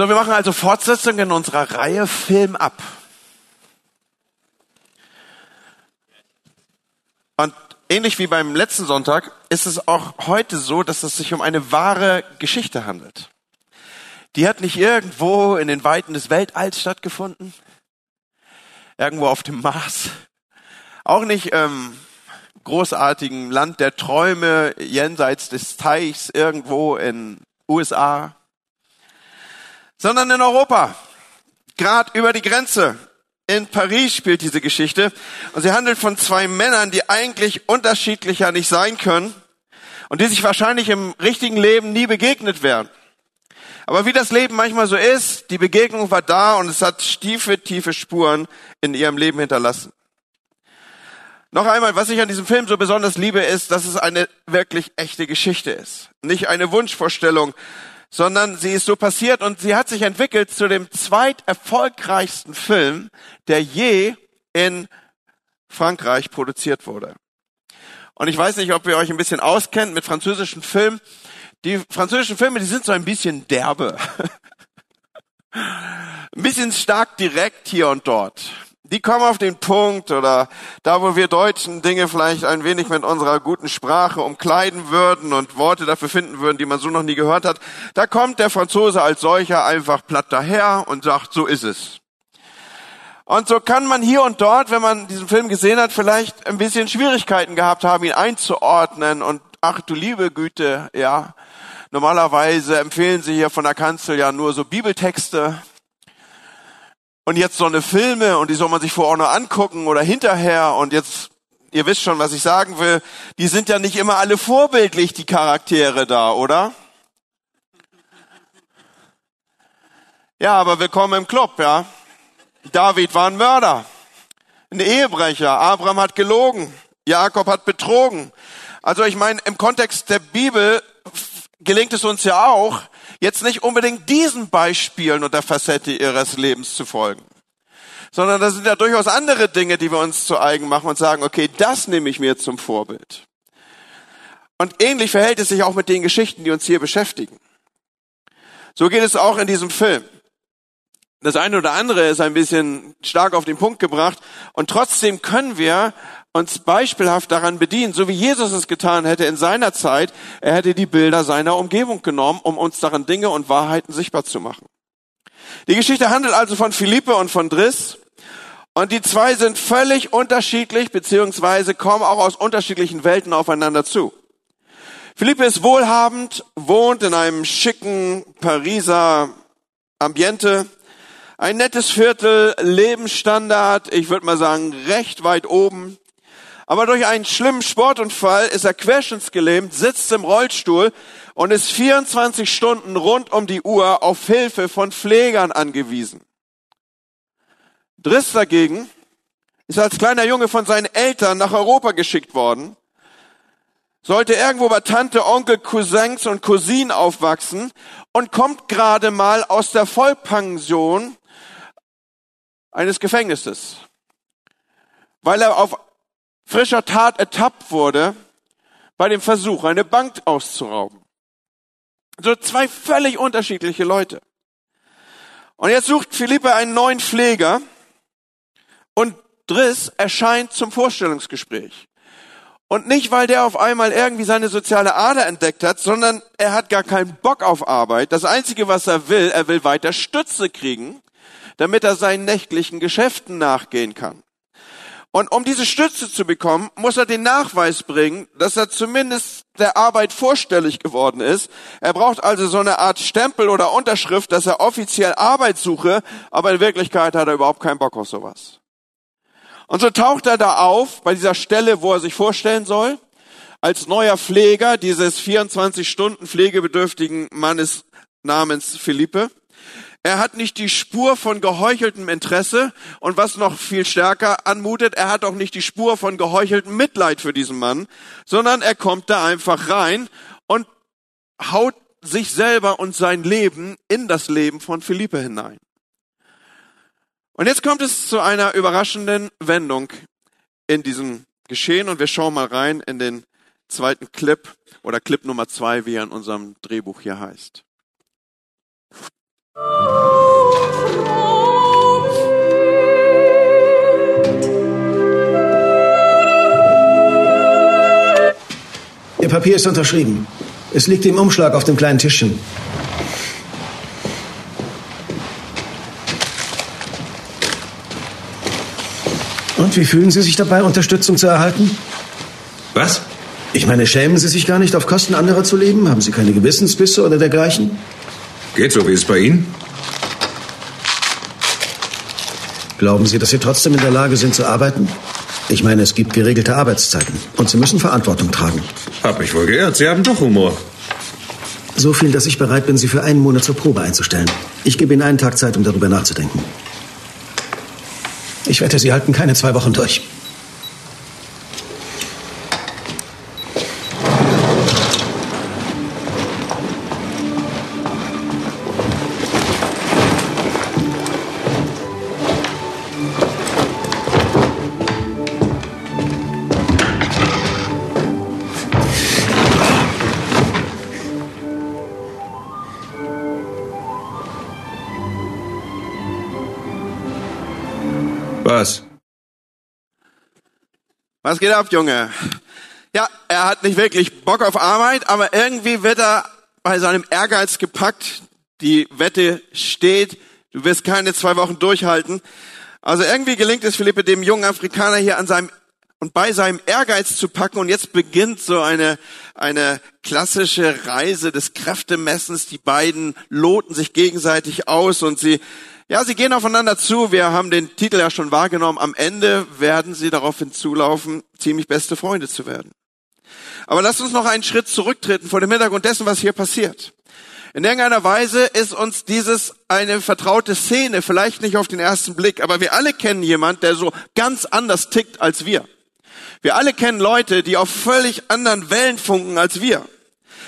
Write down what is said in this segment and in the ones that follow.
So, wir machen also Fortsetzung in unserer Reihe Film ab. Und ähnlich wie beim letzten Sonntag ist es auch heute so, dass es sich um eine wahre Geschichte handelt. Die hat nicht irgendwo in den Weiten des Weltalls stattgefunden, irgendwo auf dem Mars, auch nicht im großartigen Land der Träume jenseits des Teichs irgendwo in USA, sondern in Europa, gerade über die Grenze. In Paris spielt diese Geschichte und sie handelt von zwei Männern, die eigentlich unterschiedlicher nicht sein können und die sich wahrscheinlich im richtigen Leben nie begegnet wären. Aber wie das Leben manchmal so ist, die Begegnung war da und es hat tiefe, tiefe Spuren in ihrem Leben hinterlassen. Noch einmal, was ich an diesem Film so besonders liebe, ist, dass es eine wirklich echte Geschichte ist. Nicht eine Wunschvorstellung, sondern sie ist so passiert und sie hat sich entwickelt zu dem zweiterfolgreichsten Film, der je in Frankreich produziert wurde. Und ich weiß nicht, ob ihr euch ein bisschen auskennt mit französischen Filmen. Die französischen Filme, die sind so ein bisschen derbe. ein bisschen stark direkt hier und dort die kommen auf den Punkt oder da, wo wir Deutschen Dinge vielleicht ein wenig mit unserer guten Sprache umkleiden würden und Worte dafür finden würden, die man so noch nie gehört hat, da kommt der Franzose als solcher einfach platt daher und sagt, so ist es. Und so kann man hier und dort, wenn man diesen Film gesehen hat, vielleicht ein bisschen Schwierigkeiten gehabt haben, ihn einzuordnen und ach du liebe Güte, ja. Normalerweise empfehlen sie hier von der Kanzel ja nur so Bibeltexte, und jetzt so eine Filme und die soll man sich vorher noch angucken oder hinterher und jetzt, ihr wisst schon, was ich sagen will, die sind ja nicht immer alle vorbildlich, die Charaktere da, oder? Ja, aber willkommen im Club, ja. David war ein Mörder, ein Ehebrecher, Abraham hat gelogen, Jakob hat betrogen. Also ich meine, im Kontext der Bibel gelingt es uns ja auch, jetzt nicht unbedingt diesen Beispielen und der Facette ihres Lebens zu folgen, sondern das sind ja durchaus andere Dinge, die wir uns zu eigen machen und sagen, okay, das nehme ich mir zum Vorbild. Und ähnlich verhält es sich auch mit den Geschichten, die uns hier beschäftigen. So geht es auch in diesem Film. Das eine oder andere ist ein bisschen stark auf den Punkt gebracht und trotzdem können wir uns beispielhaft daran bedienen, so wie Jesus es getan hätte in seiner Zeit. Er hätte die Bilder seiner Umgebung genommen, um uns daran Dinge und Wahrheiten sichtbar zu machen. Die Geschichte handelt also von Philippe und von Driss. Und die zwei sind völlig unterschiedlich, beziehungsweise kommen auch aus unterschiedlichen Welten aufeinander zu. Philippe ist wohlhabend, wohnt in einem schicken Pariser Ambiente, ein nettes Viertel, Lebensstandard, ich würde mal sagen, recht weit oben. Aber durch einen schlimmen Sportunfall ist er querschnittsgelähmt, sitzt im Rollstuhl und ist 24 Stunden rund um die Uhr auf Hilfe von Pflegern angewiesen. Driss dagegen ist als kleiner Junge von seinen Eltern nach Europa geschickt worden, sollte irgendwo bei Tante, Onkel, Cousins und Cousinen aufwachsen und kommt gerade mal aus der Vollpension eines Gefängnisses, weil er auf frischer Tat ertappt wurde bei dem Versuch, eine Bank auszurauben. So zwei völlig unterschiedliche Leute. Und jetzt sucht Philippe einen neuen Pfleger und Driss erscheint zum Vorstellungsgespräch. Und nicht, weil der auf einmal irgendwie seine soziale Ader entdeckt hat, sondern er hat gar keinen Bock auf Arbeit. Das Einzige, was er will, er will weiter Stütze kriegen, damit er seinen nächtlichen Geschäften nachgehen kann. Und um diese Stütze zu bekommen, muss er den Nachweis bringen, dass er zumindest der Arbeit vorstellig geworden ist. Er braucht also so eine Art Stempel oder Unterschrift, dass er offiziell Arbeit suche, aber in Wirklichkeit hat er überhaupt keinen Bock auf sowas. Und so taucht er da auf, bei dieser Stelle, wo er sich vorstellen soll, als neuer Pfleger dieses 24 Stunden pflegebedürftigen Mannes namens Philippe. Er hat nicht die Spur von geheucheltem Interesse und was noch viel stärker anmutet, er hat auch nicht die Spur von geheucheltem Mitleid für diesen Mann, sondern er kommt da einfach rein und haut sich selber und sein Leben in das Leben von Philippe hinein. Und jetzt kommt es zu einer überraschenden Wendung in diesem Geschehen und wir schauen mal rein in den zweiten Clip oder Clip Nummer zwei, wie er in unserem Drehbuch hier heißt. Ihr Papier ist unterschrieben. Es liegt im Umschlag auf dem kleinen Tischchen. Und wie fühlen Sie sich dabei, Unterstützung zu erhalten? Was? Ich meine, schämen Sie sich gar nicht, auf Kosten anderer zu leben? Haben Sie keine Gewissensbisse oder dergleichen? Geht so, wie es bei Ihnen? Glauben Sie, dass Sie trotzdem in der Lage sind zu arbeiten? Ich meine, es gibt geregelte Arbeitszeiten und Sie müssen Verantwortung tragen. Hab mich wohl geirrt. Sie haben doch Humor. So viel, dass ich bereit bin, Sie für einen Monat zur Probe einzustellen. Ich gebe Ihnen einen Tag Zeit, um darüber nachzudenken. Ich wette, Sie halten keine zwei Wochen durch. Was geht ab, Junge? Ja, er hat nicht wirklich Bock auf Arbeit, aber irgendwie wird er bei seinem Ehrgeiz gepackt. Die Wette steht. Du wirst keine zwei Wochen durchhalten. Also irgendwie gelingt es Philippe, dem jungen Afrikaner hier an seinem und bei seinem Ehrgeiz zu packen. Und jetzt beginnt so eine, eine klassische Reise des Kräftemessens. Die beiden loten sich gegenseitig aus und sie ja, sie gehen aufeinander zu. Wir haben den Titel ja schon wahrgenommen. Am Ende werden sie darauf hinzulaufen, ziemlich beste Freunde zu werden. Aber lasst uns noch einen Schritt zurücktreten vor dem Hintergrund dessen, was hier passiert. In irgendeiner Weise ist uns dieses eine vertraute Szene, vielleicht nicht auf den ersten Blick, aber wir alle kennen jemand, der so ganz anders tickt als wir. Wir alle kennen Leute, die auf völlig anderen Wellen funken als wir.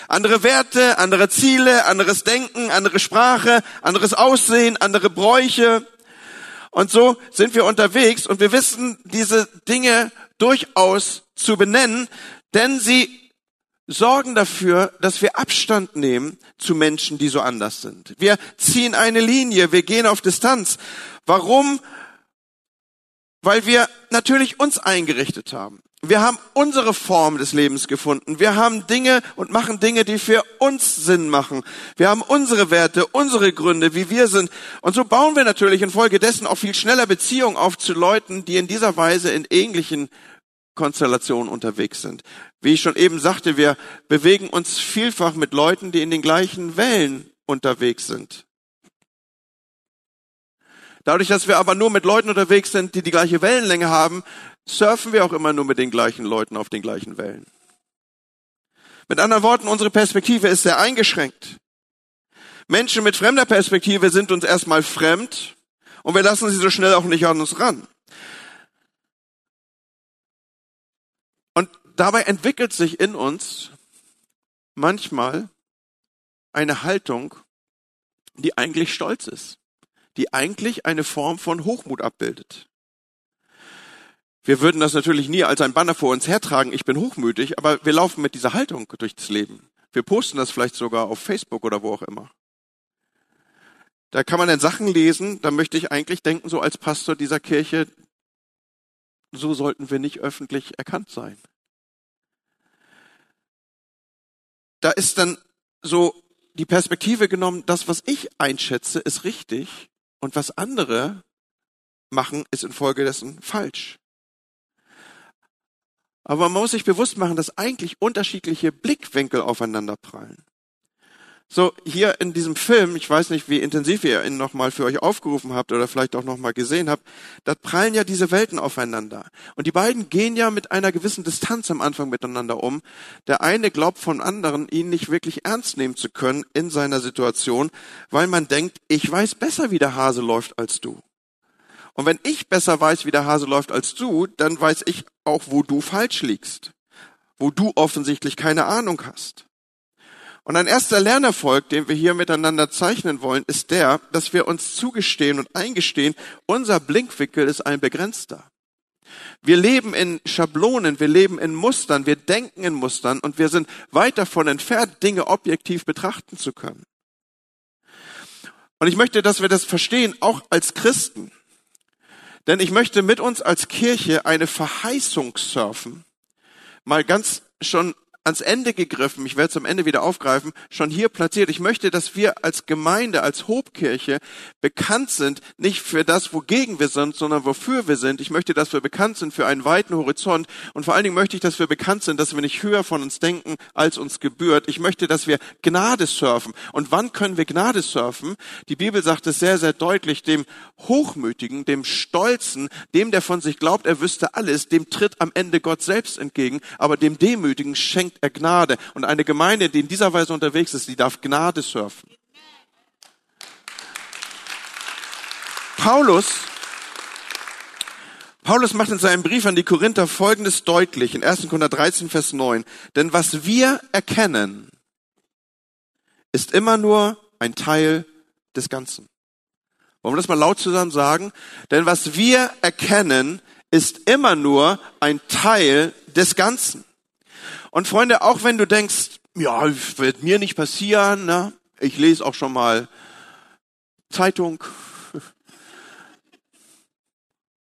Andere Werte, andere Ziele, anderes Denken, andere Sprache, anderes Aussehen, andere Bräuche. Und so sind wir unterwegs und wir wissen diese Dinge durchaus zu benennen, denn sie sorgen dafür, dass wir Abstand nehmen zu Menschen, die so anders sind. Wir ziehen eine Linie, wir gehen auf Distanz. Warum? Weil wir natürlich uns eingerichtet haben. Wir haben unsere Form des Lebens gefunden. Wir haben Dinge und machen Dinge, die für uns Sinn machen. Wir haben unsere Werte, unsere Gründe, wie wir sind. Und so bauen wir natürlich infolgedessen auch viel schneller Beziehungen auf zu Leuten, die in dieser Weise in ähnlichen Konstellationen unterwegs sind. Wie ich schon eben sagte, wir bewegen uns vielfach mit Leuten, die in den gleichen Wellen unterwegs sind. Dadurch, dass wir aber nur mit Leuten unterwegs sind, die die gleiche Wellenlänge haben, surfen wir auch immer nur mit den gleichen Leuten auf den gleichen Wellen. Mit anderen Worten, unsere Perspektive ist sehr eingeschränkt. Menschen mit fremder Perspektive sind uns erstmal fremd und wir lassen sie so schnell auch nicht an uns ran. Und dabei entwickelt sich in uns manchmal eine Haltung, die eigentlich stolz ist, die eigentlich eine Form von Hochmut abbildet. Wir würden das natürlich nie als ein Banner vor uns hertragen, ich bin hochmütig, aber wir laufen mit dieser Haltung durchs Leben. Wir posten das vielleicht sogar auf Facebook oder wo auch immer. Da kann man dann Sachen lesen, da möchte ich eigentlich denken, so als Pastor dieser Kirche, so sollten wir nicht öffentlich erkannt sein. Da ist dann so die Perspektive genommen, das, was ich einschätze, ist richtig und was andere machen, ist infolgedessen falsch. Aber man muss sich bewusst machen, dass eigentlich unterschiedliche Blickwinkel aufeinander prallen. So, hier in diesem Film, ich weiß nicht, wie intensiv ihr ihn nochmal für euch aufgerufen habt oder vielleicht auch nochmal gesehen habt, da prallen ja diese Welten aufeinander. Und die beiden gehen ja mit einer gewissen Distanz am Anfang miteinander um. Der eine glaubt von anderen, ihn nicht wirklich ernst nehmen zu können in seiner Situation, weil man denkt, ich weiß besser, wie der Hase läuft als du. Und wenn ich besser weiß, wie der Hase läuft als du, dann weiß ich auch, wo du falsch liegst, wo du offensichtlich keine Ahnung hast. Und ein erster Lernerfolg, den wir hier miteinander zeichnen wollen, ist der, dass wir uns zugestehen und eingestehen, unser Blinkwickel ist ein begrenzter. Wir leben in Schablonen, wir leben in Mustern, wir denken in Mustern und wir sind weit davon entfernt, Dinge objektiv betrachten zu können. Und ich möchte, dass wir das verstehen, auch als Christen. Denn ich möchte mit uns als Kirche eine Verheißung surfen, mal ganz schon ans Ende gegriffen, ich werde es am Ende wieder aufgreifen, schon hier platziert. Ich möchte, dass wir als Gemeinde, als Hobkirche bekannt sind, nicht für das, wogegen wir sind, sondern wofür wir sind. Ich möchte, dass wir bekannt sind für einen weiten Horizont und vor allen Dingen möchte ich, dass wir bekannt sind, dass wir nicht höher von uns denken, als uns gebührt. Ich möchte, dass wir Gnade surfen. Und wann können wir Gnade surfen? Die Bibel sagt es sehr, sehr deutlich, dem Hochmütigen, dem Stolzen, dem, der von sich glaubt, er wüsste alles, dem tritt am Ende Gott selbst entgegen, aber dem Demütigen schenkt schenkt er Gnade. Und eine Gemeinde, die in dieser Weise unterwegs ist, die darf Gnade surfen. Paulus, Paulus macht in seinem Brief an die Korinther Folgendes deutlich, in 1. Korinther 13, Vers 9. Denn was wir erkennen, ist immer nur ein Teil des Ganzen. Wollen wir das mal laut zusammen sagen? Denn was wir erkennen, ist immer nur ein Teil des Ganzen. Und Freunde, auch wenn du denkst, ja, wird mir nicht passieren, ne? ich lese auch schon mal Zeitung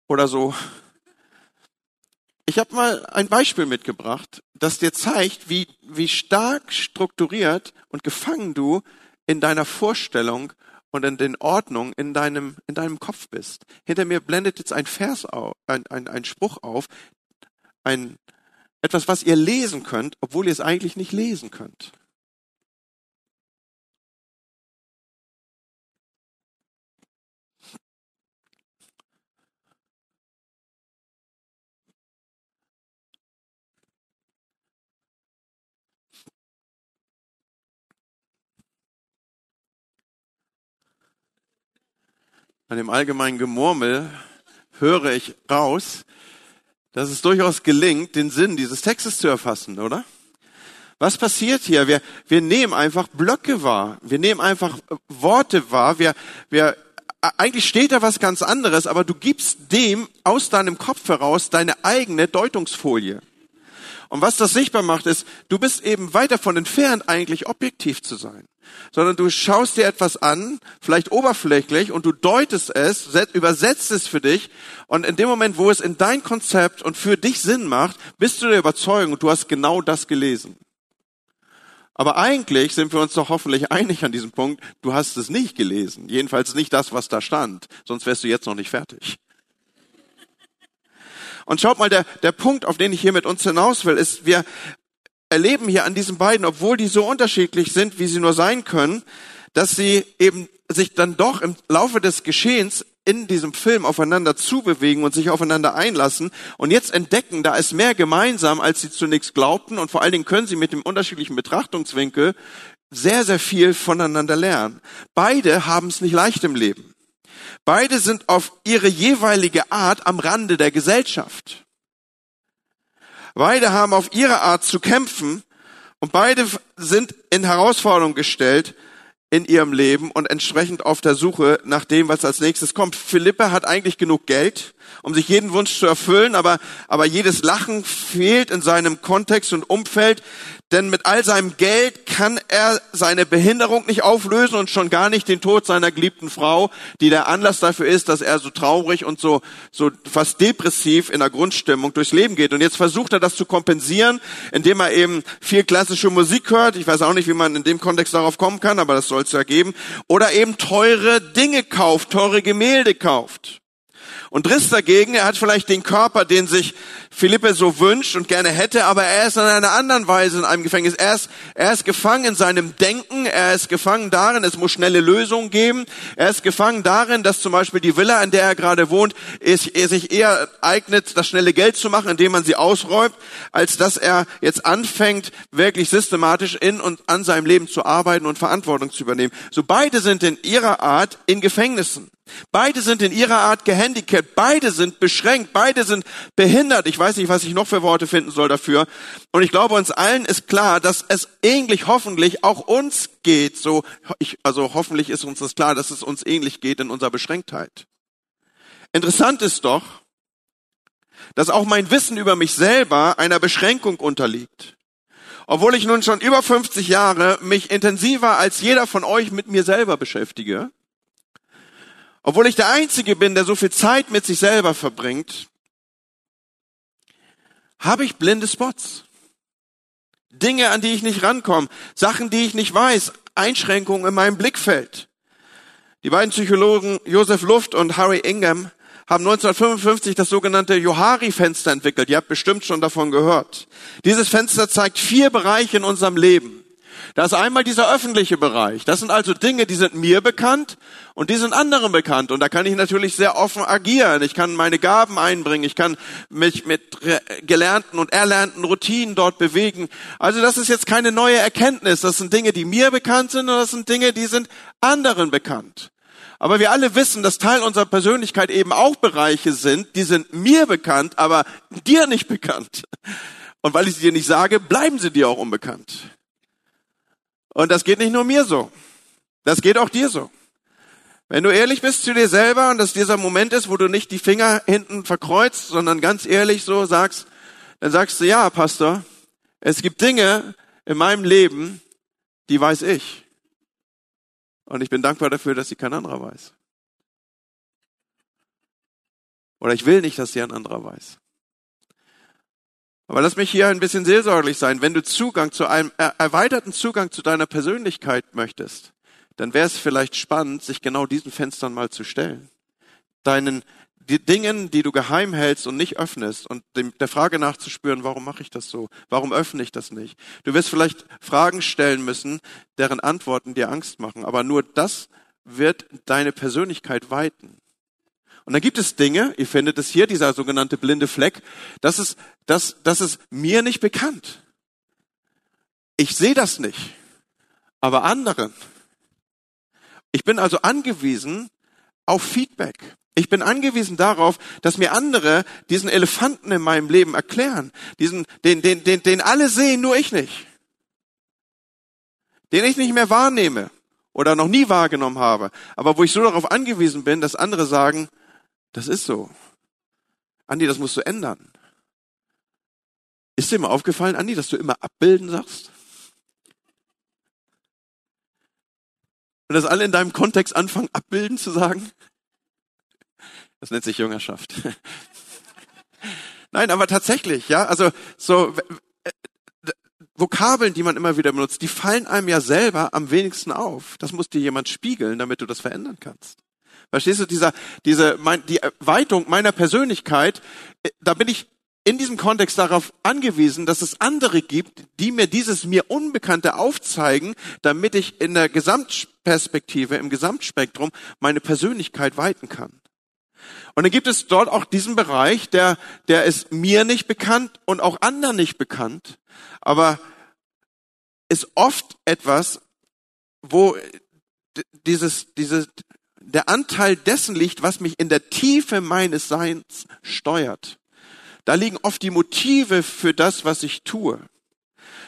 oder so. Ich habe mal ein Beispiel mitgebracht, das dir zeigt, wie, wie stark strukturiert und gefangen du in deiner Vorstellung und in den Ordnung in deinem, in deinem Kopf bist. Hinter mir blendet jetzt ein Vers auf, ein, ein, ein Spruch auf, ein, etwas, was ihr lesen könnt, obwohl ihr es eigentlich nicht lesen könnt. An dem allgemeinen Gemurmel höre ich raus, dass es durchaus gelingt, den Sinn dieses Textes zu erfassen, oder? Was passiert hier? Wir, wir nehmen einfach Blöcke wahr. Wir nehmen einfach Worte wahr. Wir, wir, eigentlich steht da was ganz anderes, aber du gibst dem aus deinem Kopf heraus deine eigene Deutungsfolie. Und was das sichtbar macht, ist, du bist eben weit davon entfernt, eigentlich objektiv zu sein. Sondern du schaust dir etwas an, vielleicht oberflächlich, und du deutest es, übersetzt es für dich. Und in dem Moment, wo es in dein Konzept und für dich Sinn macht, bist du der Überzeugung, du hast genau das gelesen. Aber eigentlich sind wir uns doch hoffentlich einig an diesem Punkt, du hast es nicht gelesen. Jedenfalls nicht das, was da stand. Sonst wärst du jetzt noch nicht fertig. Und schaut mal, der, der Punkt, auf den ich hier mit uns hinaus will, ist, wir erleben hier an diesen beiden, obwohl die so unterschiedlich sind, wie sie nur sein können, dass sie eben sich dann doch im Laufe des Geschehens in diesem Film aufeinander zubewegen und sich aufeinander einlassen und jetzt entdecken, da ist mehr gemeinsam, als sie zunächst glaubten und vor allen Dingen können sie mit dem unterschiedlichen Betrachtungswinkel sehr, sehr viel voneinander lernen. Beide haben es nicht leicht im Leben. Beide sind auf ihre jeweilige Art am Rande der Gesellschaft. Beide haben auf ihre Art zu kämpfen und beide sind in Herausforderung gestellt in ihrem Leben und entsprechend auf der Suche nach dem, was als nächstes kommt. Philippe hat eigentlich genug Geld, um sich jeden Wunsch zu erfüllen, aber, aber jedes Lachen fehlt in seinem Kontext und Umfeld, denn mit all seinem Geld kann er seine Behinderung nicht auflösen und schon gar nicht den Tod seiner geliebten Frau, die der Anlass dafür ist, dass er so traurig und so, so fast depressiv in der Grundstimmung durchs Leben geht. Und jetzt versucht er das zu kompensieren, indem er eben viel klassische Musik hört. Ich weiß auch nicht, wie man in dem Kontext darauf kommen kann, aber das soll es ja geben. Oder eben teure Dinge kauft, teure Gemälde kauft. Und Driss dagegen, er hat vielleicht den Körper, den sich Philippe so wünscht und gerne hätte, aber er ist in einer anderen Weise in einem Gefängnis. Er ist, er ist gefangen in seinem Denken, er ist gefangen darin, es muss schnelle Lösungen geben. Er ist gefangen darin, dass zum Beispiel die Villa, in der er gerade wohnt, ist, er sich eher eignet, das schnelle Geld zu machen, indem man sie ausräumt, als dass er jetzt anfängt, wirklich systematisch in und an seinem Leben zu arbeiten und Verantwortung zu übernehmen. So beide sind in ihrer Art in Gefängnissen. Beide sind in ihrer Art gehandicapt, beide sind beschränkt, beide sind behindert. Ich weiß nicht, was ich noch für Worte finden soll dafür. Und ich glaube, uns allen ist klar, dass es ähnlich hoffentlich auch uns geht. So, ich, also hoffentlich ist uns das klar, dass es uns ähnlich geht in unserer Beschränktheit. Interessant ist doch, dass auch mein Wissen über mich selber einer Beschränkung unterliegt. Obwohl ich nun schon über 50 Jahre mich intensiver als jeder von euch mit mir selber beschäftige, obwohl ich der Einzige bin, der so viel Zeit mit sich selber verbringt, habe ich blinde Spots. Dinge, an die ich nicht rankomme, Sachen, die ich nicht weiß, Einschränkungen in meinem Blickfeld. Die beiden Psychologen Joseph Luft und Harry Ingham haben 1955 das sogenannte Johari-Fenster entwickelt. Ihr habt bestimmt schon davon gehört. Dieses Fenster zeigt vier Bereiche in unserem Leben. Da ist einmal dieser öffentliche Bereich. Das sind also Dinge, die sind mir bekannt und die sind anderen bekannt. Und da kann ich natürlich sehr offen agieren. Ich kann meine Gaben einbringen. Ich kann mich mit gelernten und erlernten Routinen dort bewegen. Also das ist jetzt keine neue Erkenntnis. Das sind Dinge, die mir bekannt sind und das sind Dinge, die sind anderen bekannt. Aber wir alle wissen, dass Teil unserer Persönlichkeit eben auch Bereiche sind, die sind mir bekannt, aber dir nicht bekannt. Und weil ich sie dir nicht sage, bleiben sie dir auch unbekannt. Und das geht nicht nur mir so. Das geht auch dir so. Wenn du ehrlich bist zu dir selber und dass dieser Moment ist, wo du nicht die Finger hinten verkreuzt, sondern ganz ehrlich so sagst, dann sagst du, ja, Pastor, es gibt Dinge in meinem Leben, die weiß ich. Und ich bin dankbar dafür, dass sie kein anderer weiß. Oder ich will nicht, dass sie ein anderer weiß. Aber lass mich hier ein bisschen seelsorglich sein. Wenn du Zugang zu einem erweiterten Zugang zu deiner Persönlichkeit möchtest, dann wäre es vielleicht spannend, sich genau diesen Fenstern mal zu stellen. Deinen die Dingen, die du geheim hältst und nicht öffnest und dem, der Frage nachzuspüren, warum mache ich das so? Warum öffne ich das nicht? Du wirst vielleicht Fragen stellen müssen, deren Antworten dir Angst machen, aber nur das wird deine Persönlichkeit weiten. Und dann gibt es Dinge, ihr findet es hier, dieser sogenannte blinde Fleck, das ist, das, das ist mir nicht bekannt. Ich sehe das nicht, aber anderen. Ich bin also angewiesen auf Feedback. Ich bin angewiesen darauf, dass mir andere diesen Elefanten in meinem Leben erklären. Diesen, den, den, den, den alle sehen, nur ich nicht. Den ich nicht mehr wahrnehme oder noch nie wahrgenommen habe. Aber wo ich so darauf angewiesen bin, dass andere sagen, das ist so. Andi, das musst du ändern. Ist dir mal aufgefallen, Andi, dass du immer abbilden sagst? Und dass alle in deinem Kontext anfangen, abbilden zu sagen? Das nennt sich Jüngerschaft. Nein, aber tatsächlich, ja, also so äh, Vokabeln, die man immer wieder benutzt, die fallen einem ja selber am wenigsten auf. Das muss dir jemand spiegeln, damit du das verändern kannst. Verstehst du, dieser, diese, mein, die Erweiterung meiner Persönlichkeit, äh, da bin ich in diesem Kontext darauf angewiesen, dass es andere gibt, die mir dieses mir Unbekannte aufzeigen, damit ich in der Gesamtperspektive, im Gesamtspektrum meine Persönlichkeit weiten kann. Und dann gibt es dort auch diesen Bereich, der, der ist mir nicht bekannt und auch anderen nicht bekannt, aber ist oft etwas, wo dieses, dieses, der Anteil dessen liegt, was mich in der Tiefe meines Seins steuert. Da liegen oft die Motive für das, was ich tue.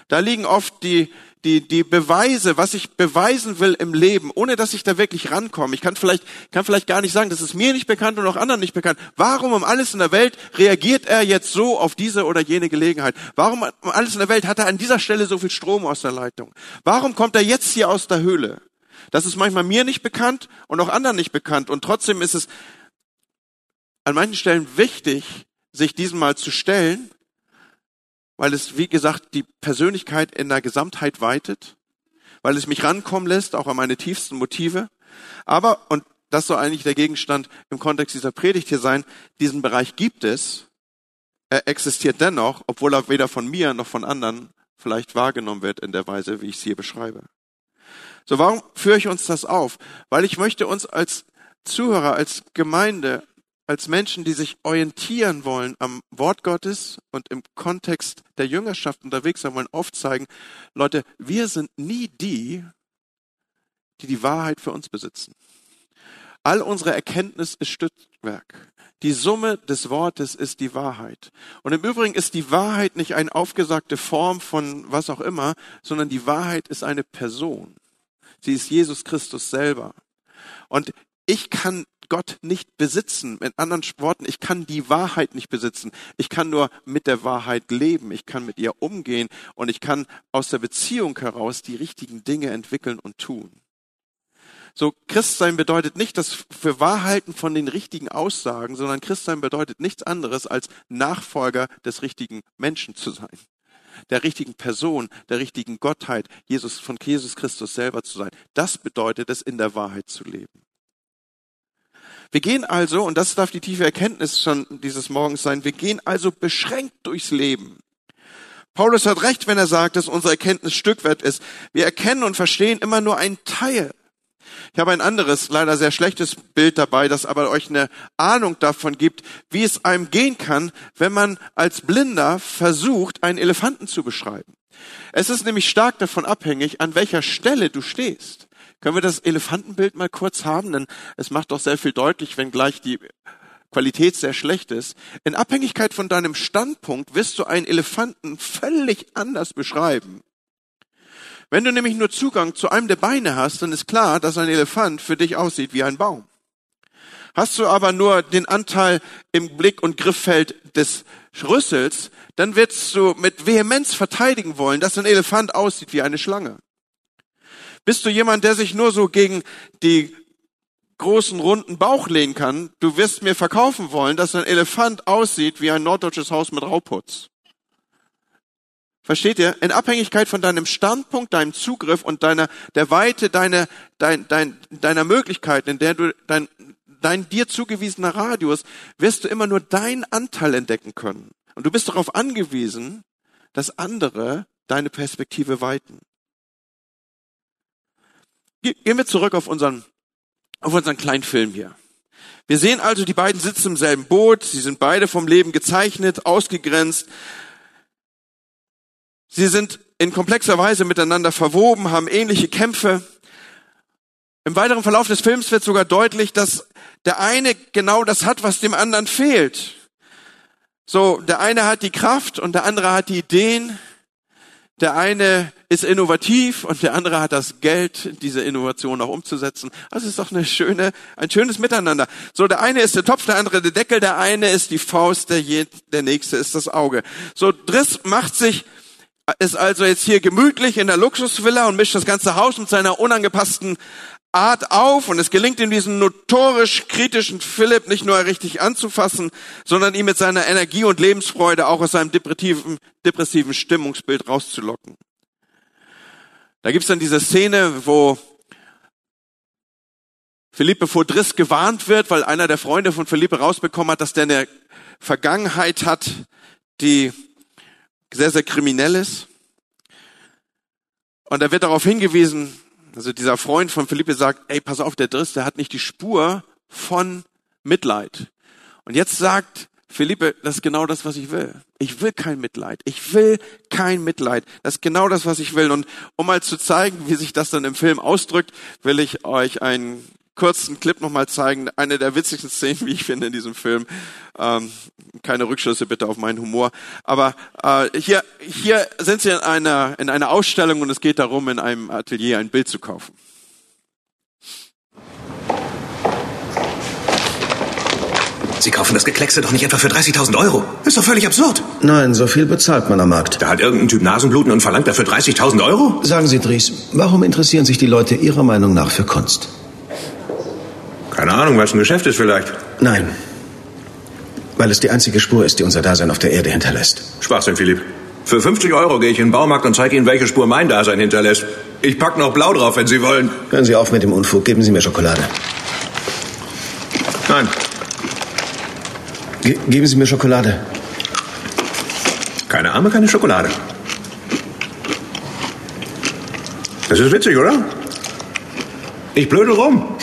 Da liegen oft die, die, die Beweise, was ich beweisen will im Leben, ohne dass ich da wirklich rankomme. Ich kann vielleicht, kann vielleicht gar nicht sagen, das ist mir nicht bekannt und auch anderen nicht bekannt. Warum um alles in der Welt reagiert er jetzt so auf diese oder jene Gelegenheit? Warum um alles in der Welt hat er an dieser Stelle so viel Strom aus der Leitung? Warum kommt er jetzt hier aus der Höhle? Das ist manchmal mir nicht bekannt und auch anderen nicht bekannt. Und trotzdem ist es an manchen Stellen wichtig, sich diesem mal zu stellen weil es, wie gesagt, die Persönlichkeit in der Gesamtheit weitet, weil es mich rankommen lässt, auch an meine tiefsten Motive. Aber, und das soll eigentlich der Gegenstand im Kontext dieser Predigt hier sein, diesen Bereich gibt es, er existiert dennoch, obwohl er weder von mir noch von anderen vielleicht wahrgenommen wird in der Weise, wie ich es hier beschreibe. So, warum führe ich uns das auf? Weil ich möchte uns als Zuhörer, als Gemeinde als Menschen, die sich orientieren wollen am Wort Gottes und im Kontext der Jüngerschaft unterwegs sein wollen, aufzeigen, Leute, wir sind nie die, die die Wahrheit für uns besitzen. All unsere Erkenntnis ist Stückwerk. Die Summe des Wortes ist die Wahrheit. Und im Übrigen ist die Wahrheit nicht eine aufgesagte Form von was auch immer, sondern die Wahrheit ist eine Person. Sie ist Jesus Christus selber. Und ich kann Gott nicht besitzen. Mit anderen Worten, ich kann die Wahrheit nicht besitzen. Ich kann nur mit der Wahrheit leben. Ich kann mit ihr umgehen und ich kann aus der Beziehung heraus die richtigen Dinge entwickeln und tun. So, Christsein bedeutet nicht das für Wahrhalten von den richtigen Aussagen, sondern Christsein bedeutet nichts anderes als Nachfolger des richtigen Menschen zu sein. Der richtigen Person, der richtigen Gottheit, Jesus, von Jesus Christus selber zu sein. Das bedeutet es, in der Wahrheit zu leben. Wir gehen also, und das darf die tiefe Erkenntnis schon dieses Morgens sein, wir gehen also beschränkt durchs Leben. Paulus hat recht, wenn er sagt, dass unsere Erkenntnis Stückwert ist. Wir erkennen und verstehen immer nur einen Teil. Ich habe ein anderes, leider sehr schlechtes Bild dabei, das aber euch eine Ahnung davon gibt, wie es einem gehen kann, wenn man als Blinder versucht, einen Elefanten zu beschreiben. Es ist nämlich stark davon abhängig, an welcher Stelle du stehst. Können wir das Elefantenbild mal kurz haben? Denn es macht doch sehr viel deutlich, wenn gleich die Qualität sehr schlecht ist. In Abhängigkeit von deinem Standpunkt wirst du einen Elefanten völlig anders beschreiben. Wenn du nämlich nur Zugang zu einem der Beine hast, dann ist klar, dass ein Elefant für dich aussieht wie ein Baum. Hast du aber nur den Anteil im Blick- und Grifffeld des Rüssels, dann wirst du mit Vehemenz verteidigen wollen, dass ein Elefant aussieht wie eine Schlange. Bist du jemand, der sich nur so gegen die großen runden Bauch lehnen kann, du wirst mir verkaufen wollen, dass ein Elefant aussieht wie ein norddeutsches Haus mit Rauputz. Versteht ihr? In Abhängigkeit von deinem Standpunkt, deinem Zugriff und deiner, der Weite deiner, dein, dein, deiner Möglichkeiten, in der du, dein, dein dir zugewiesener Radius, wirst du immer nur deinen Anteil entdecken können. Und du bist darauf angewiesen, dass andere deine Perspektive weiten. Gehen wir zurück auf unseren, auf unseren kleinen Film hier. Wir sehen also, die beiden sitzen im selben Boot, sie sind beide vom Leben gezeichnet, ausgegrenzt. Sie sind in komplexer Weise miteinander verwoben, haben ähnliche Kämpfe. Im weiteren Verlauf des Films wird sogar deutlich, dass der eine genau das hat, was dem anderen fehlt. So, der eine hat die Kraft und der andere hat die Ideen. Der eine ist innovativ und der andere hat das Geld, diese Innovation auch umzusetzen. Also ist doch eine schöne, ein schönes Miteinander. So, der eine ist der Topf, der andere der Deckel, der eine ist die Faust, der, je, der nächste ist das Auge. So, Driss macht sich, ist also jetzt hier gemütlich in der Luxusvilla und mischt das ganze Haus mit seiner unangepassten Art auf und es gelingt ihm diesen notorisch kritischen Philipp nicht nur richtig anzufassen, sondern ihn mit seiner Energie und Lebensfreude auch aus seinem depressiven, depressiven Stimmungsbild rauszulocken. Da gibt's dann diese Szene, wo Philippe vor Driss gewarnt wird, weil einer der Freunde von Philippe rausbekommen hat, dass der eine Vergangenheit hat, die sehr, sehr kriminell ist. Und er wird darauf hingewiesen, also dieser Freund von Philippe sagt, ey, pass auf, der Driss, der hat nicht die Spur von Mitleid. Und jetzt sagt Philippe, das ist genau das, was ich will. Ich will kein Mitleid. Ich will kein Mitleid. Das ist genau das, was ich will. Und um mal zu zeigen, wie sich das dann im Film ausdrückt, will ich euch einen kurzen Clip nochmal zeigen. Eine der witzigsten Szenen, wie ich finde, in diesem Film. Ähm, keine Rückschlüsse bitte auf meinen Humor. Aber äh, hier, hier sind sie in einer, in einer Ausstellung und es geht darum, in einem Atelier ein Bild zu kaufen. Sie kaufen das Gekleckse doch nicht etwa für 30.000 Euro. Ist doch völlig absurd. Nein, so viel bezahlt man am Markt. Da hat irgendein Typ Nasenbluten und verlangt dafür 30.000 Euro? Sagen Sie, Dries, warum interessieren sich die Leute Ihrer Meinung nach für Kunst? Keine Ahnung, was ein Geschäft ist vielleicht. Nein, weil es die einzige Spur ist, die unser Dasein auf der Erde hinterlässt. Schwachsinn, Philipp. Für 50 Euro gehe ich in den Baumarkt und zeige Ihnen, welche Spur mein Dasein hinterlässt. Ich pack noch blau drauf, wenn Sie wollen. Hören Sie auf mit dem Unfug, geben Sie mir Schokolade. Nein, Ge geben Sie mir Schokolade. keine Arme, keine Schokolade. Das ist witzig, oder? Ich blödel rum.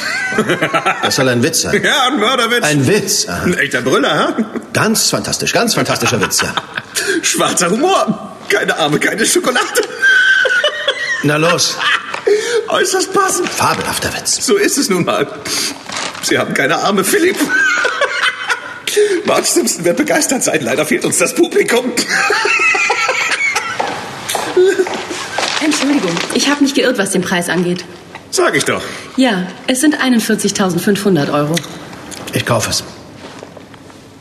Das soll ein Witz sein. Ja, ein Mörderwitz. Ein Witz. Aha. Ein echter Brüller, hä? Ganz fantastisch, ganz fantastischer Witz, ja. Schwarzer Humor. Keine Arme, keine Schokolade. Na los, Äußerst passend. fabelhafter Witz. So ist es nun mal. Sie haben keine Arme, Philipp. Marge Simpson wird begeistert sein. Leider fehlt uns das Publikum. Entschuldigung, ich habe mich geirrt, was den Preis angeht. Sag ich doch. Ja, es sind 41.500 Euro. Ich kaufe es.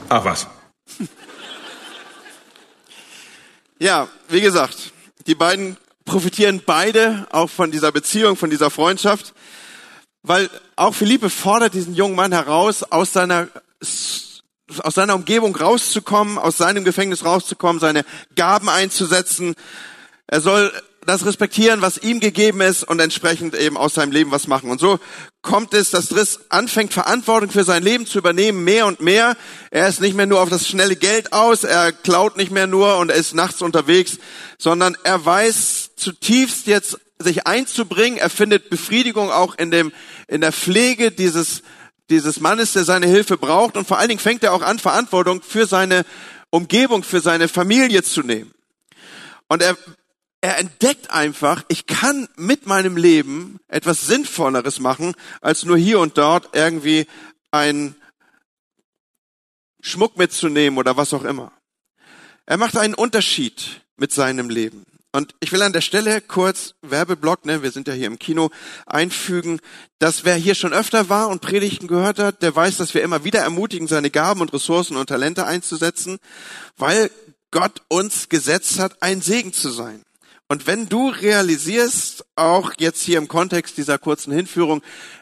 Ach was. Ja, wie gesagt, die beiden profitieren beide auch von dieser Beziehung, von dieser Freundschaft, weil auch Philippe fordert diesen jungen Mann heraus aus seiner aus seiner Umgebung rauszukommen, aus seinem Gefängnis rauszukommen, seine Gaben einzusetzen. Er soll das respektieren, was ihm gegeben ist und entsprechend eben aus seinem Leben was machen. Und so kommt es, dass Driss anfängt, Verantwortung für sein Leben zu übernehmen, mehr und mehr. Er ist nicht mehr nur auf das schnelle Geld aus, er klaut nicht mehr nur und er ist nachts unterwegs, sondern er weiß zutiefst jetzt sich einzubringen. Er findet Befriedigung auch in dem, in der Pflege dieses, dieses Mannes, der seine Hilfe braucht. Und vor allen Dingen fängt er auch an, Verantwortung für seine Umgebung, für seine Familie zu nehmen. Und er er entdeckt einfach, ich kann mit meinem Leben etwas Sinnvolleres machen, als nur hier und dort irgendwie ein Schmuck mitzunehmen oder was auch immer. Er macht einen Unterschied mit seinem Leben. Und ich will an der Stelle kurz Werbeblock, ne, wir sind ja hier im Kino, einfügen, dass wer hier schon öfter war und Predigten gehört hat, der weiß, dass wir immer wieder ermutigen, seine Gaben und Ressourcen und Talente einzusetzen, weil Gott uns gesetzt hat, ein Segen zu sein. Und wenn du realisierst, auch jetzt hier im Kontext dieser kurzen Hinführung,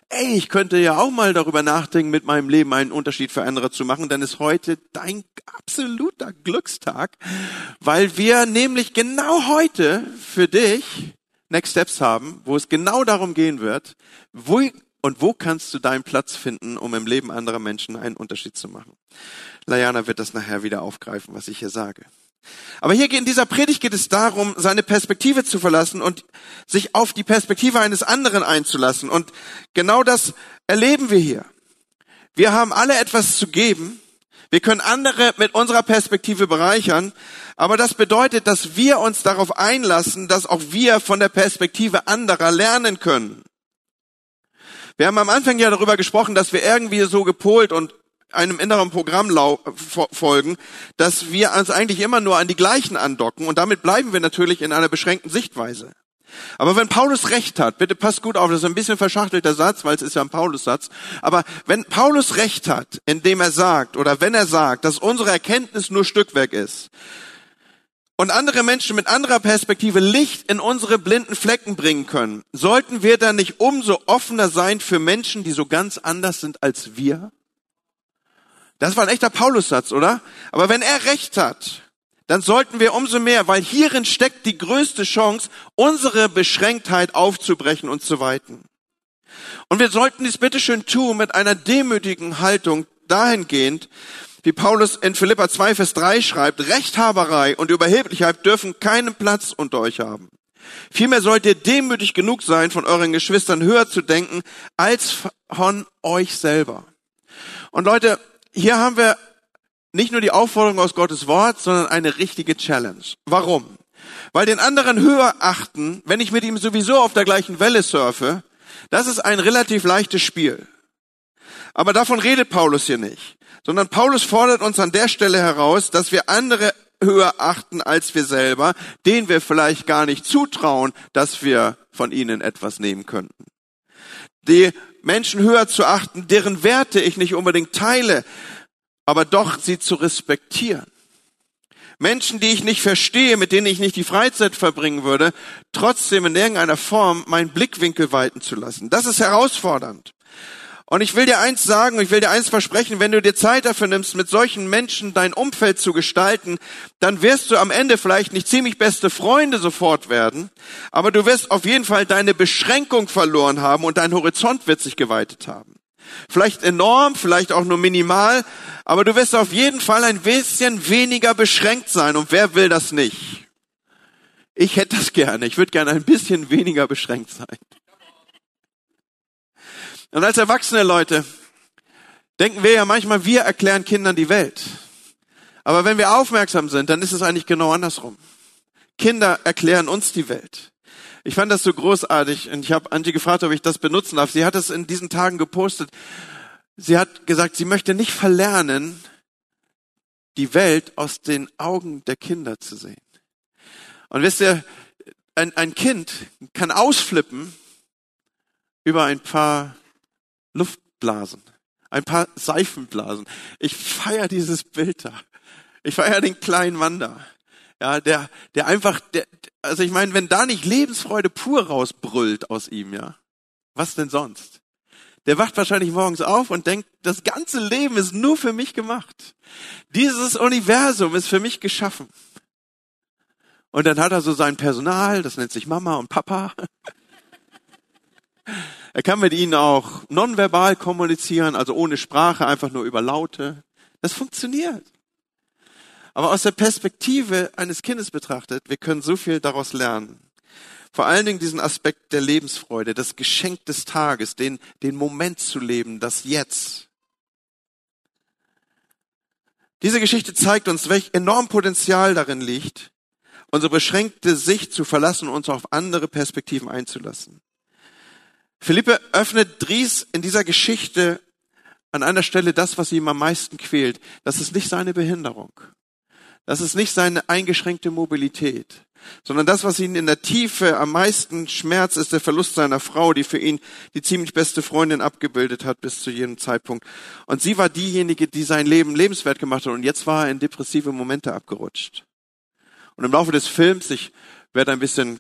ey, ich könnte ja auch mal darüber nachdenken, mit meinem Leben einen Unterschied für andere zu machen, dann ist heute dein absoluter Glückstag, weil wir nämlich genau heute für dich Next Steps haben, wo es genau darum gehen wird, wo und wo kannst du deinen Platz finden, um im Leben anderer Menschen einen Unterschied zu machen. Layana wird das nachher wieder aufgreifen, was ich hier sage. Aber hier in dieser Predigt geht es darum, seine Perspektive zu verlassen und sich auf die Perspektive eines anderen einzulassen. Und genau das erleben wir hier. Wir haben alle etwas zu geben. Wir können andere mit unserer Perspektive bereichern. Aber das bedeutet, dass wir uns darauf einlassen, dass auch wir von der Perspektive anderer lernen können. Wir haben am Anfang ja darüber gesprochen, dass wir irgendwie so gepolt und einem inneren Programm folgen, dass wir uns eigentlich immer nur an die gleichen andocken und damit bleiben wir natürlich in einer beschränkten Sichtweise. Aber wenn Paulus recht hat, bitte passt gut auf, das ist ein bisschen verschachtelter Satz, weil es ist ja ein Paulus-Satz, aber wenn Paulus recht hat, indem er sagt, oder wenn er sagt, dass unsere Erkenntnis nur Stückwerk ist, und andere Menschen mit anderer Perspektive Licht in unsere blinden Flecken bringen können, sollten wir dann nicht umso offener sein für Menschen, die so ganz anders sind als wir? Das war ein echter Paulussatz, oder? Aber wenn er recht hat, dann sollten wir umso mehr, weil hierin steckt die größte Chance, unsere Beschränktheit aufzubrechen und zu weiten. Und wir sollten dies bitteschön tun mit einer demütigen Haltung dahingehend, wie Paulus in Philippa 2, Vers 3 schreibt, Rechthaberei und Überheblichkeit dürfen keinen Platz unter euch haben. Vielmehr sollt ihr demütig genug sein, von euren Geschwistern höher zu denken, als von euch selber. Und Leute, hier haben wir nicht nur die Aufforderung aus Gottes Wort, sondern eine richtige Challenge. Warum? Weil den anderen höher achten, wenn ich mit ihm sowieso auf der gleichen Welle surfe, das ist ein relativ leichtes Spiel. Aber davon redet Paulus hier nicht, sondern Paulus fordert uns an der Stelle heraus, dass wir andere höher achten als wir selber, denen wir vielleicht gar nicht zutrauen, dass wir von ihnen etwas nehmen könnten. Die Menschen höher zu achten, deren Werte ich nicht unbedingt teile, aber doch sie zu respektieren. Menschen, die ich nicht verstehe, mit denen ich nicht die Freizeit verbringen würde, trotzdem in irgendeiner Form meinen Blickwinkel weiten zu lassen. Das ist herausfordernd. Und ich will dir eins sagen, ich will dir eins versprechen, wenn du dir Zeit dafür nimmst, mit solchen Menschen dein Umfeld zu gestalten, dann wirst du am Ende vielleicht nicht ziemlich beste Freunde sofort werden, aber du wirst auf jeden Fall deine Beschränkung verloren haben und dein Horizont wird sich geweitet haben. Vielleicht enorm, vielleicht auch nur minimal, aber du wirst auf jeden Fall ein bisschen weniger beschränkt sein. Und wer will das nicht? Ich hätte das gerne. Ich würde gerne ein bisschen weniger beschränkt sein. Und als erwachsene Leute denken wir ja manchmal, wir erklären Kindern die Welt. Aber wenn wir aufmerksam sind, dann ist es eigentlich genau andersrum. Kinder erklären uns die Welt. Ich fand das so großartig und ich habe Antje gefragt, ob ich das benutzen darf. Sie hat es in diesen Tagen gepostet. Sie hat gesagt, sie möchte nicht verlernen, die Welt aus den Augen der Kinder zu sehen. Und wisst ihr, ein, ein Kind kann ausflippen über ein paar Luftblasen, ein paar Seifenblasen. Ich feiere dieses Bild da. Ich feiere den kleinen Mann da. Ja, der, der einfach, der, also ich meine, wenn da nicht Lebensfreude pur rausbrüllt aus ihm, ja, was denn sonst? Der wacht wahrscheinlich morgens auf und denkt, das ganze Leben ist nur für mich gemacht. Dieses Universum ist für mich geschaffen. Und dann hat er so sein Personal, das nennt sich Mama und Papa. Er kann mit ihnen auch nonverbal kommunizieren, also ohne Sprache, einfach nur über Laute. Das funktioniert. Aber aus der Perspektive eines Kindes betrachtet, wir können so viel daraus lernen. Vor allen Dingen diesen Aspekt der Lebensfreude, das Geschenk des Tages, den, den Moment zu leben, das Jetzt. Diese Geschichte zeigt uns, welch enorm Potenzial darin liegt, unsere beschränkte Sicht zu verlassen und uns auf andere Perspektiven einzulassen. Philippe öffnet Dries in dieser Geschichte an einer Stelle das, was ihm am meisten quält. Das ist nicht seine Behinderung. Das ist nicht seine eingeschränkte Mobilität, sondern das, was ihn in der Tiefe am meisten schmerzt, ist der Verlust seiner Frau, die für ihn die ziemlich beste Freundin abgebildet hat bis zu jedem Zeitpunkt. Und sie war diejenige, die sein Leben lebenswert gemacht hat und jetzt war er in depressive Momente abgerutscht. Und im Laufe des Films, ich werde ein bisschen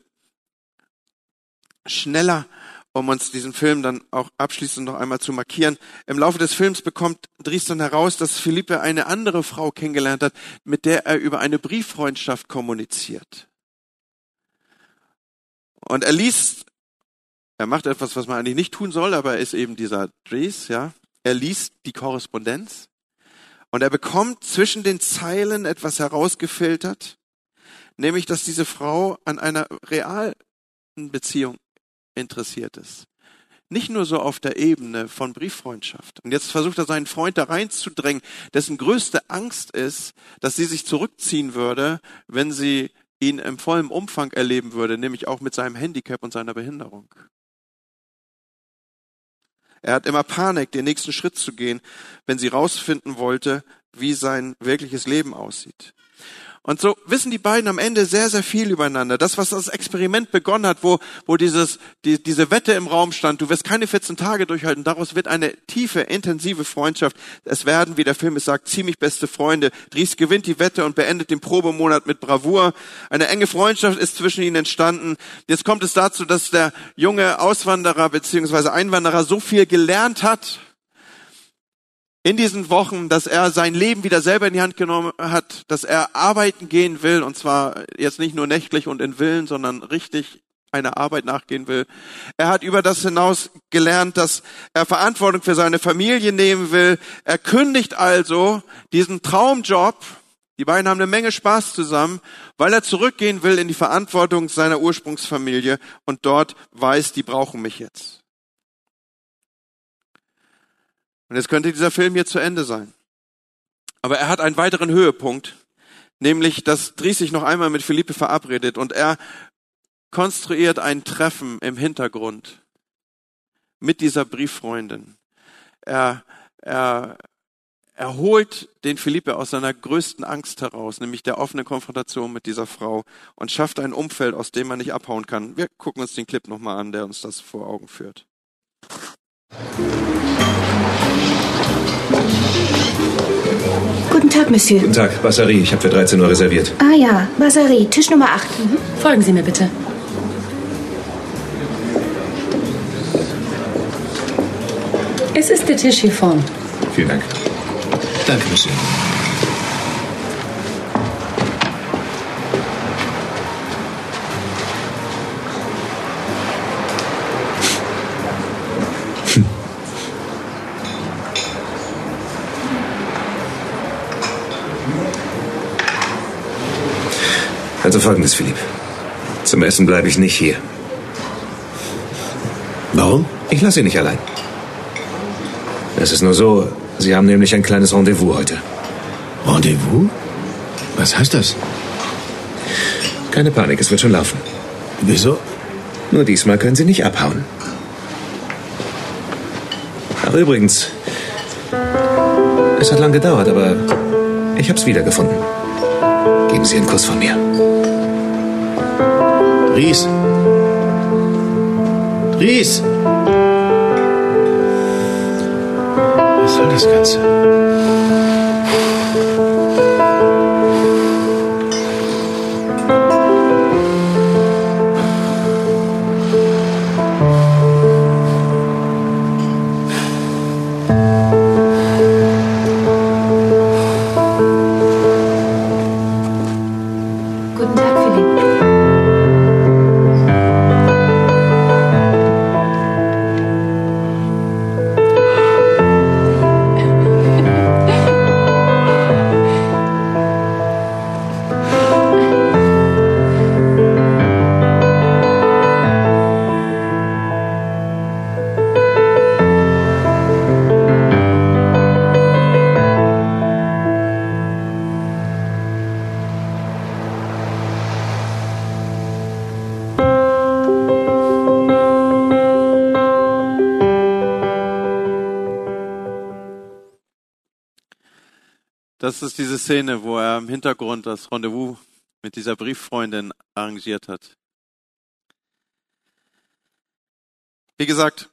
schneller, um uns diesen Film dann auch abschließend noch einmal zu markieren. Im Laufe des Films bekommt Dries dann heraus, dass Philippe eine andere Frau kennengelernt hat, mit der er über eine Brieffreundschaft kommuniziert. Und er liest, er macht etwas, was man eigentlich nicht tun soll, aber er ist eben dieser Dries, ja. Er liest die Korrespondenz und er bekommt zwischen den Zeilen etwas herausgefiltert, nämlich, dass diese Frau an einer realen Beziehung interessiert ist. Nicht nur so auf der Ebene von Brieffreundschaft. Und jetzt versucht er seinen Freund da reinzudrängen, dessen größte Angst ist, dass sie sich zurückziehen würde, wenn sie ihn im vollen Umfang erleben würde, nämlich auch mit seinem Handicap und seiner Behinderung. Er hat immer Panik, den nächsten Schritt zu gehen, wenn sie rausfinden wollte, wie sein wirkliches Leben aussieht. Und so wissen die beiden am Ende sehr, sehr viel übereinander. Das, was das Experiment begonnen hat, wo, wo dieses, die, diese Wette im Raum stand, du wirst keine 14 Tage durchhalten, daraus wird eine tiefe, intensive Freundschaft. Es werden, wie der Film es sagt, ziemlich beste Freunde. Dries gewinnt die Wette und beendet den Probemonat mit Bravour. Eine enge Freundschaft ist zwischen ihnen entstanden. Jetzt kommt es dazu, dass der junge Auswanderer bzw. Einwanderer so viel gelernt hat, in diesen Wochen, dass er sein Leben wieder selber in die Hand genommen hat, dass er arbeiten gehen will, und zwar jetzt nicht nur nächtlich und in Willen, sondern richtig einer Arbeit nachgehen will. Er hat über das hinaus gelernt, dass er Verantwortung für seine Familie nehmen will. Er kündigt also diesen Traumjob. Die beiden haben eine Menge Spaß zusammen, weil er zurückgehen will in die Verantwortung seiner Ursprungsfamilie und dort weiß, die brauchen mich jetzt. Und jetzt könnte dieser Film hier zu Ende sein. Aber er hat einen weiteren Höhepunkt, nämlich, dass Dries sich noch einmal mit Philippe verabredet und er konstruiert ein Treffen im Hintergrund mit dieser Brieffreundin. Er, er, er holt den Philippe aus seiner größten Angst heraus, nämlich der offenen Konfrontation mit dieser Frau und schafft ein Umfeld, aus dem man nicht abhauen kann. Wir gucken uns den Clip nochmal an, der uns das vor Augen führt. Guten Tag, Monsieur. Guten Tag, Basserie. Ich habe für 13 Uhr reserviert. Ah ja, Basserie, Tisch Nummer 8. Mhm. Folgen Sie mir bitte. Es ist der Tisch hier vorn. Vielen Dank. Danke, Monsieur. Folgendes, Philipp. Zum Essen bleibe ich nicht hier. Warum? Ich lasse Sie nicht allein. Es ist nur so, Sie haben nämlich ein kleines Rendezvous heute. Rendezvous? Was heißt das? Keine Panik, es wird schon laufen. Wieso? Nur diesmal können Sie nicht abhauen. Ach, übrigens. Es hat lang gedauert, aber ich hab's wiedergefunden. Geben Sie einen Kuss von mir. Ries. Ries. Was soll das Ganze? Ist diese Szene, wo er im Hintergrund das Rendezvous mit dieser Brieffreundin arrangiert hat. Wie gesagt,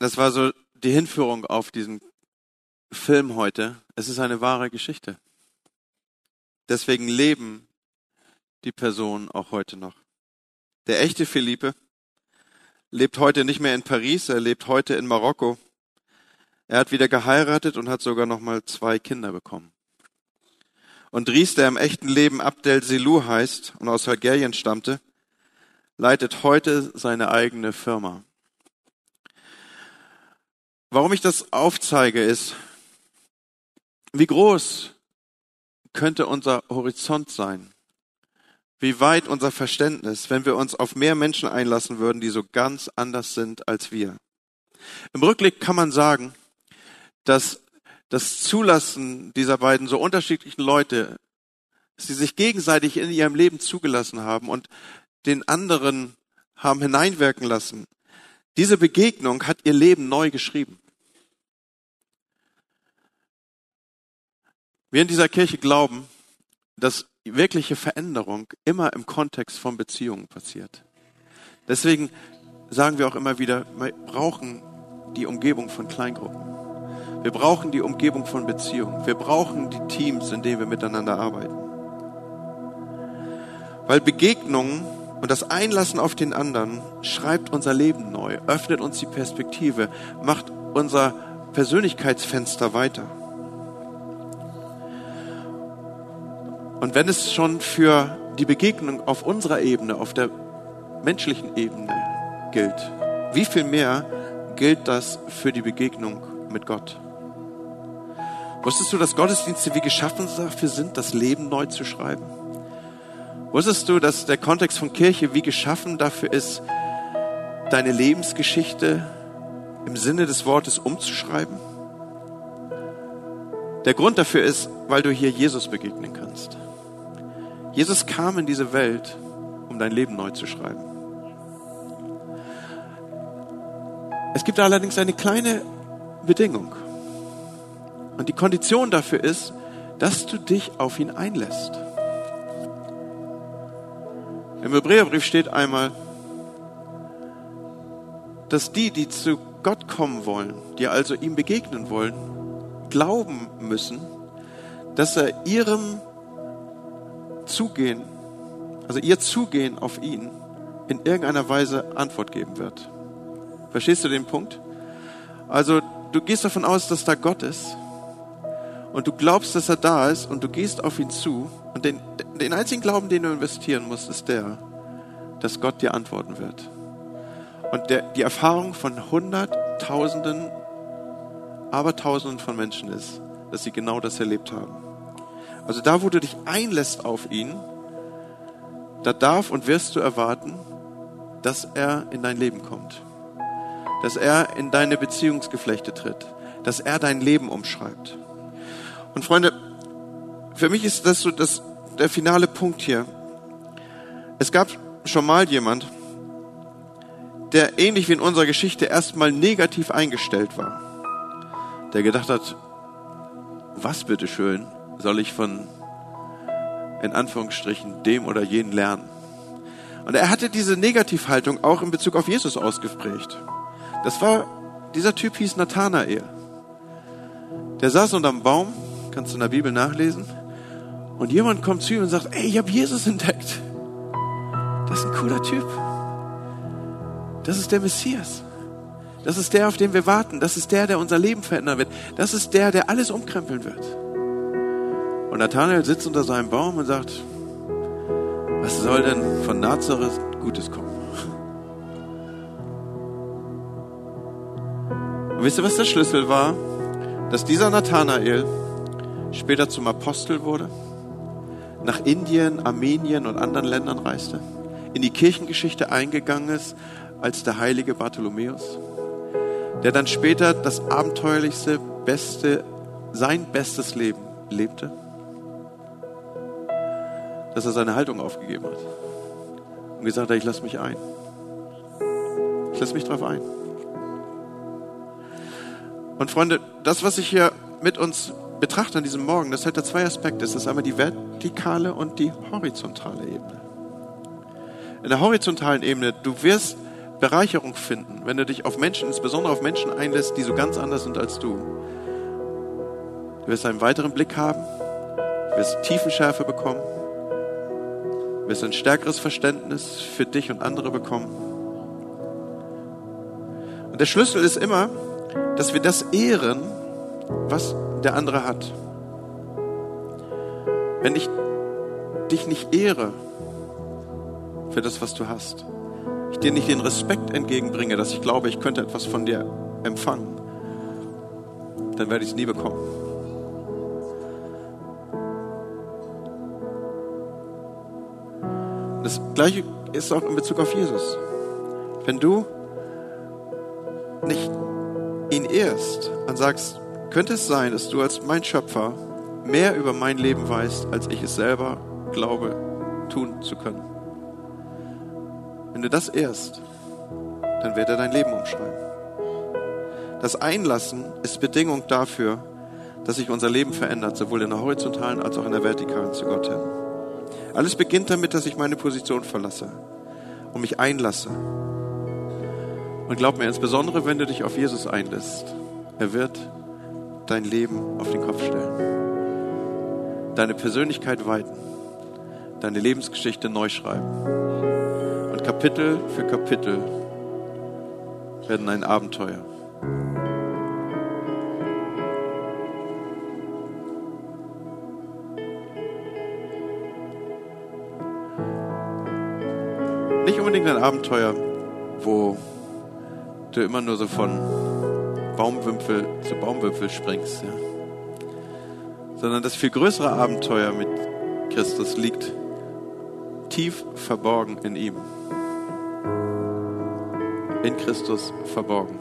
das war so die Hinführung auf diesen Film heute. Es ist eine wahre Geschichte. Deswegen leben die Personen auch heute noch. Der echte Philippe lebt heute nicht mehr in Paris, er lebt heute in Marokko. Er hat wieder geheiratet und hat sogar noch mal zwei Kinder bekommen. Und Dries, der im echten Leben Abdel Selou heißt und aus Algerien stammte, leitet heute seine eigene Firma. Warum ich das aufzeige, ist, wie groß könnte unser Horizont sein? Wie weit unser Verständnis, wenn wir uns auf mehr Menschen einlassen würden, die so ganz anders sind als wir? Im Rückblick kann man sagen, dass das Zulassen dieser beiden so unterschiedlichen Leute, dass sie sich gegenseitig in ihrem Leben zugelassen haben und den anderen haben hineinwirken lassen. Diese Begegnung hat ihr Leben neu geschrieben. Wir in dieser Kirche glauben, dass wirkliche Veränderung immer im Kontext von Beziehungen passiert. Deswegen sagen wir auch immer wieder, wir brauchen die Umgebung von Kleingruppen. Wir brauchen die Umgebung von Beziehungen. Wir brauchen die Teams, in denen wir miteinander arbeiten. Weil Begegnungen und das Einlassen auf den anderen schreibt unser Leben neu, öffnet uns die Perspektive, macht unser Persönlichkeitsfenster weiter. Und wenn es schon für die Begegnung auf unserer Ebene, auf der menschlichen Ebene gilt, wie viel mehr gilt das für die Begegnung mit Gott? Wusstest du, dass Gottesdienste wie geschaffen dafür sind, das Leben neu zu schreiben? Wusstest du, dass der Kontext von Kirche wie geschaffen dafür ist, deine Lebensgeschichte im Sinne des Wortes umzuschreiben? Der Grund dafür ist, weil du hier Jesus begegnen kannst. Jesus kam in diese Welt, um dein Leben neu zu schreiben. Es gibt allerdings eine kleine Bedingung. Und die Kondition dafür ist, dass du dich auf ihn einlässt. Im Hebräerbrief steht einmal, dass die, die zu Gott kommen wollen, die also ihm begegnen wollen, glauben müssen, dass er ihrem Zugehen, also ihr Zugehen auf ihn in irgendeiner Weise Antwort geben wird. Verstehst du den Punkt? Also du gehst davon aus, dass da Gott ist und du glaubst, dass er da ist und du gehst auf ihn zu und den, den einzigen Glauben, den du investieren musst, ist der, dass Gott dir antworten wird. Und der, die Erfahrung von Hunderttausenden, Abertausenden von Menschen ist, dass sie genau das erlebt haben. Also da, wo du dich einlässt auf ihn, da darf und wirst du erwarten, dass er in dein Leben kommt. Dass er in deine Beziehungsgeflechte tritt. Dass er dein Leben umschreibt. Und Freunde, für mich ist das so das, der finale Punkt hier. Es gab schon mal jemand, der ähnlich wie in unserer Geschichte erstmal negativ eingestellt war. Der gedacht hat, was bitteschön soll ich von, in Anführungsstrichen, dem oder jenen lernen? Und er hatte diese Negativhaltung auch in Bezug auf Jesus ausgeprägt. Das war, dieser Typ hieß Nathanael. Der saß unterm Baum, kannst du in der Bibel nachlesen, und jemand kommt zu ihm und sagt, ey, ich habe Jesus entdeckt. Das ist ein cooler Typ. Das ist der Messias. Das ist der, auf den wir warten. Das ist der, der unser Leben verändern wird. Das ist der, der alles umkrempeln wird. Und Nathanael sitzt unter seinem Baum und sagt, was soll denn von Nazareth Gutes kommen? Und wisst ihr, was der Schlüssel war? Dass dieser Nathanael später zum Apostel wurde, nach Indien, Armenien und anderen Ländern reiste, in die Kirchengeschichte eingegangen ist als der heilige Bartholomäus, der dann später das abenteuerlichste, beste, sein bestes Leben lebte dass er seine Haltung aufgegeben hat und gesagt hat, ich lasse mich ein. Ich lasse mich drauf ein. Und Freunde, das, was ich hier mit uns betrachte an diesem Morgen, das hat da zwei Aspekte. Das ist einmal die vertikale und die horizontale Ebene. In der horizontalen Ebene, du wirst Bereicherung finden, wenn du dich auf Menschen, insbesondere auf Menschen einlässt, die so ganz anders sind als du. Du wirst einen weiteren Blick haben, du wirst Tiefenschärfe bekommen, du wirst ein stärkeres Verständnis für dich und andere bekommen. Und der Schlüssel ist immer, dass wir das ehren, was der andere hat. Wenn ich dich nicht ehre für das, was du hast, ich dir nicht den Respekt entgegenbringe, dass ich glaube, ich könnte etwas von dir empfangen, dann werde ich es nie bekommen. Das gleiche ist auch in Bezug auf Jesus. Wenn du nicht ihn ehrst und sagst, könnte es sein, dass du als mein Schöpfer mehr über mein Leben weißt, als ich es selber glaube tun zu können. Wenn du das ehrst, dann wird er dein Leben umschreiben. Das Einlassen ist Bedingung dafür, dass sich unser Leben verändert, sowohl in der horizontalen als auch in der vertikalen zu Gott hin. Alles beginnt damit, dass ich meine Position verlasse und mich einlasse. Und glaub mir, insbesondere wenn du dich auf Jesus einlässt, er wird dein Leben auf den Kopf stellen, deine Persönlichkeit weiten, deine Lebensgeschichte neu schreiben. Und Kapitel für Kapitel werden ein Abenteuer. Nicht unbedingt ein Abenteuer, wo du immer nur so von Baumwipfel zu Baumwipfel springst, ja. sondern das viel größere Abenteuer mit Christus liegt tief verborgen in ihm. In Christus verborgen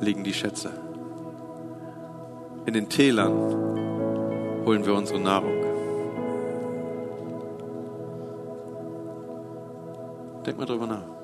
liegen die Schätze. In den Tälern holen wir unsere Nahrung. Denk mal drüber nach.